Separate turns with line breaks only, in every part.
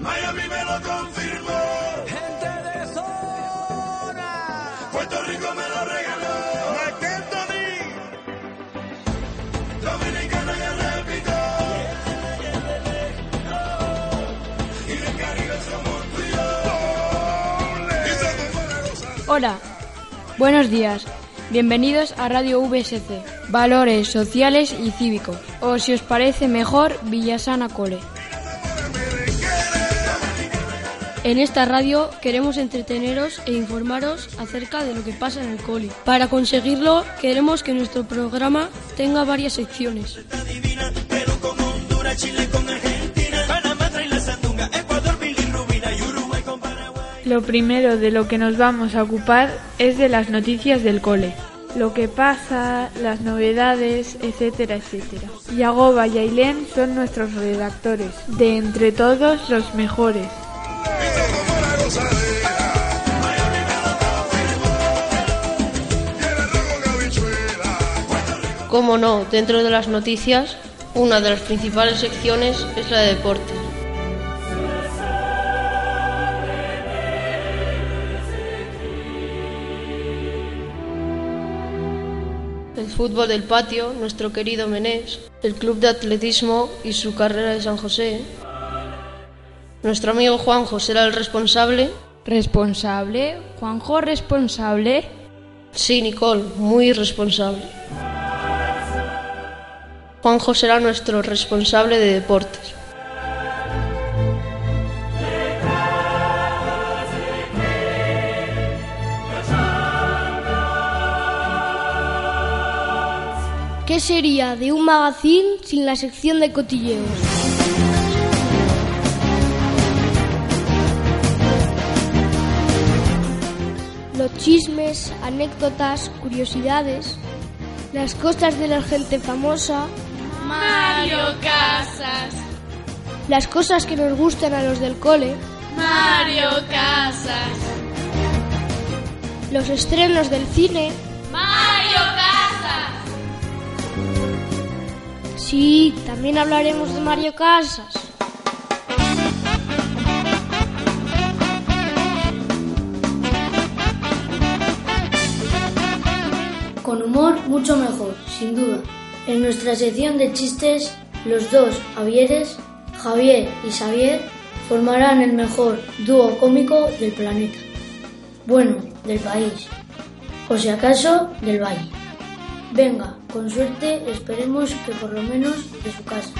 Miami me lo confirmó.
Gente de zona.
Puerto Rico me lo regaló. Dominicana ya repito. Y del Caribe somos tú y yo.
Hola, buenos días. Bienvenidos a Radio VSC, Valores Sociales y Cívicos, o si os parece mejor, Villasana Cole. En esta radio queremos entreteneros e informaros acerca de lo que pasa en el cole. Para conseguirlo, queremos que nuestro programa tenga varias secciones.
Lo primero de lo que nos vamos a ocupar es de las noticias del cole. Lo que pasa, las novedades, etcétera, etcétera. Yagoba y Ailén son nuestros redactores, de entre todos los mejores.
Cómo no, dentro de las noticias, una de las principales secciones es la de deportes. El fútbol del patio, nuestro querido Menés, el club de atletismo y su carrera de San José. Nuestro amigo Juanjo será el responsable.
¿Responsable? ¿Juanjo responsable?
Sí, Nicole, muy responsable. Juanjo será nuestro responsable de deportes.
¿Qué sería de un magazine sin la sección de cotilleos? Los chismes, anécdotas, curiosidades, las cosas de la gente famosa,
Mario Casas,
las cosas que nos gustan a los del cole,
Mario Casas,
los estrenos del cine.
Mario Casas.
Sí, también hablaremos de Mario Casas.
Con humor mucho mejor, sin duda. En nuestra sección de chistes, los dos Javieres, Javier y Xavier, formarán el mejor dúo cómico del planeta. Bueno, del país. O si acaso, del valle. Venga, con suerte, esperemos que por lo menos de su casa.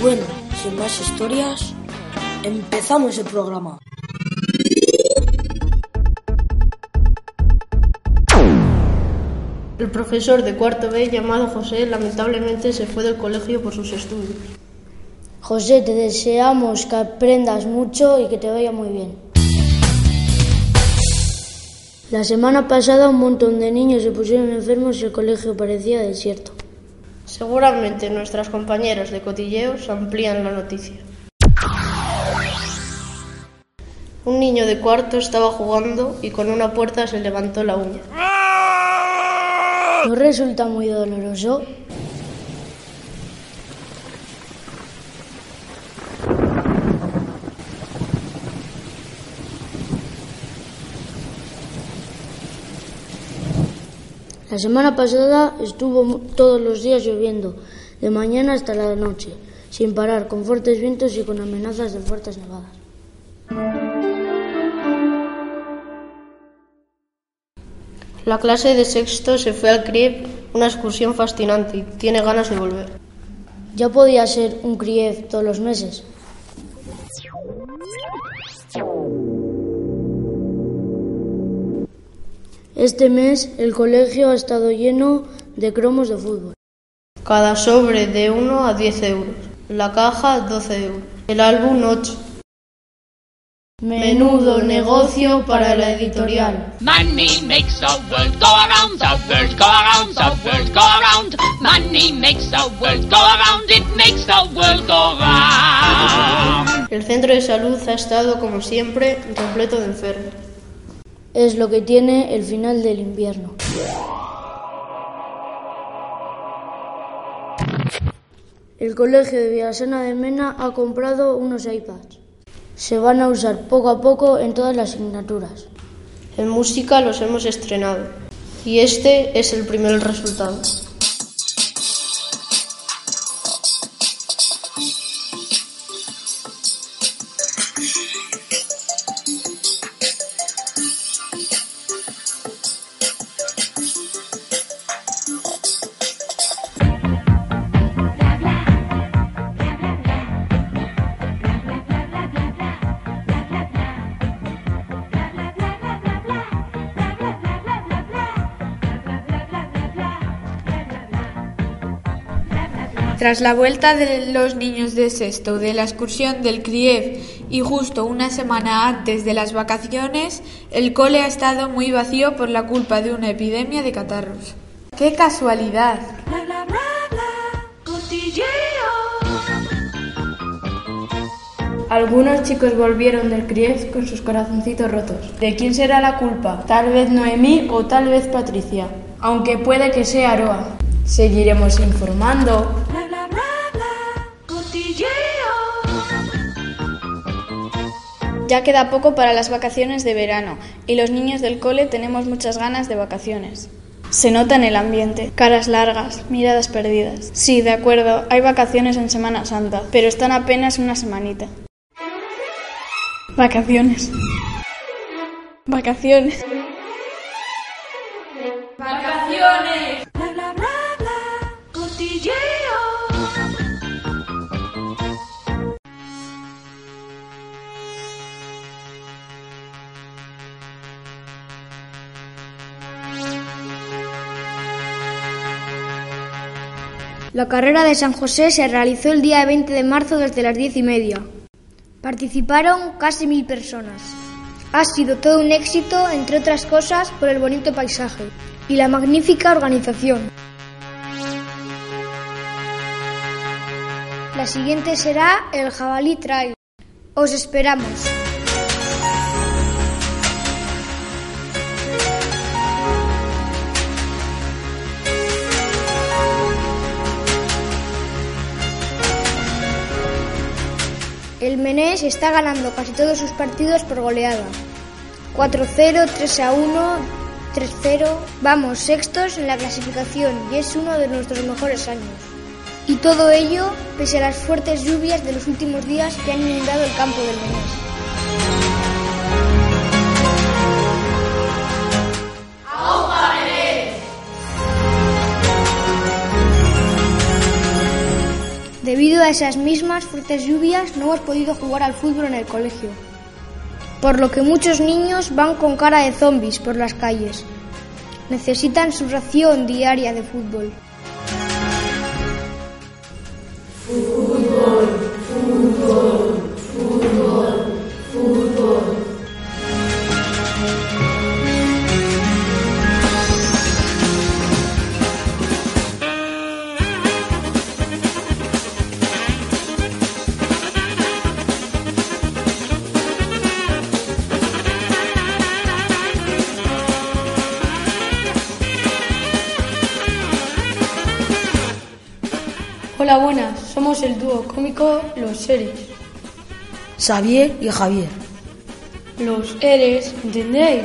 Bueno, sin más historias, empezamos el programa.
El profesor de cuarto B llamado José lamentablemente se fue del colegio por sus estudios.
José, te deseamos que aprendas mucho y que te vaya muy bien. La semana pasada un montón de niños se pusieron enfermos y el colegio parecía desierto.
Seguramente nuestras compañeras de cotilleos amplían la noticia. Un niño de cuarto estaba jugando y con una puerta se levantó la uña.
¿No resulta muy doloroso? La semana pasada estuvo todos los días lloviendo, de mañana hasta la noche, sin parar, con fuertes vientos y con amenazas de fuertes nevadas.
La clase de sexto se fue al CRIEP, una excursión fascinante y tiene ganas de volver.
Ya podía ser un CRIEF todos los meses. Este mes el colegio ha estado lleno de cromos de fútbol.
Cada sobre de 1 a 10 euros. La caja 12 euros. El álbum 8. Menudo negocio para la editorial.
Money makes the world go around, the world go around, the world go around. Money makes the world go around, it makes the world go round.
El centro de salud ha estado, como siempre, repleto de enfermos.
Es lo que tiene el final del invierno. El colegio de Villasana de Mena ha comprado unos iPads. Se van a usar poco a poco en todas las asignaturas.
En música los hemos estrenado. Y este es el primer resultado.
Tras la vuelta de los niños de sexto de la excursión del CRIEF y justo una semana antes de las vacaciones, el cole ha estado muy vacío por la culpa de una epidemia de catarros. ¡Qué casualidad!
Algunos chicos volvieron del CRIEF con sus corazoncitos rotos. ¿De quién será la culpa? Tal vez Noemí o tal vez Patricia. Aunque puede que sea Aroa. Seguiremos informando.
Ya queda poco para las vacaciones de verano y los niños del cole tenemos muchas ganas de vacaciones. Se nota en el ambiente, caras largas, miradas perdidas. Sí, de acuerdo, hay vacaciones en Semana Santa, pero están apenas una semanita. Vacaciones. Vacaciones.
¡Vacaciones!
La carrera de San José se realizó el día 20 de marzo desde las diez y media. Participaron casi mil personas. Ha sido todo un éxito, entre otras cosas, por el bonito paisaje y la magnífica organización. La siguiente será el Jabalí Trail. Os esperamos. El Menés está ganando casi todos sus partidos por goleada. 4-0, 3-1, 3-0. Vamos sextos en la clasificación y es uno de nuestros mejores años. Y todo ello pese a las fuertes lluvias de los últimos días que han inundado el campo del Menés. Debido a esas mismas fuertes lluvias no hemos podido jugar al fútbol en el colegio. Por lo que muchos niños van con cara de zombies por las calles. Necesitan su ración diaria de fútbol.
Hola, Somos el dúo cómico Los Seres.
Xavier y Javier.
Los Eres, ¿entendéis?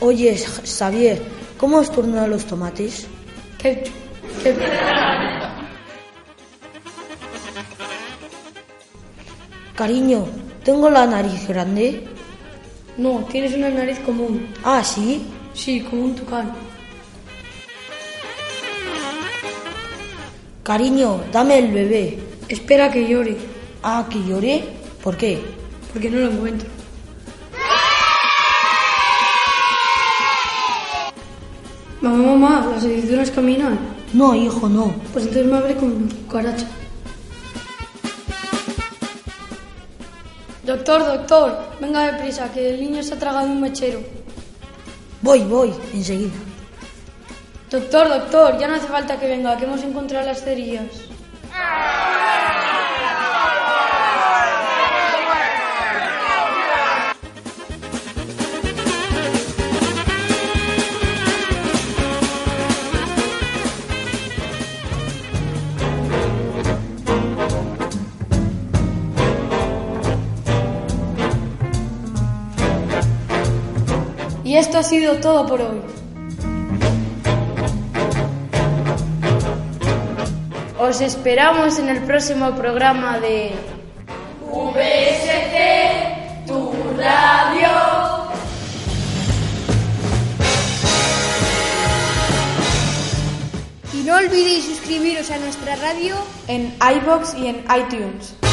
Oye, Xavier, ¿cómo has turnado los tomates?
Ketchup, ketchup.
Cariño, ¿tengo la nariz grande?
No, tienes una nariz común.
Ah, ¿sí?
Sí, como un tucán.
Cariño, dame el bebé.
Espera que llore,
Ah, ¿que llore? ¿Por qué?
porque no lo encuentro. Mamá, mamá, las aceitunas caminan.
No, hijo, no.
Pues entonces me abre con cucaracha. Doctor, doctor, venga deprisa, que el niño se ha tragado un mechero.
Voy, voy, enseguida.
Doctor, doctor, ya no hace falta que venga, que hemos encontrado las cerillas. Y esto ha sido todo por hoy.
Os esperamos en el próximo programa de
VSC, tu radio.
Y no olvidéis suscribiros a nuestra radio
en iBox y en iTunes.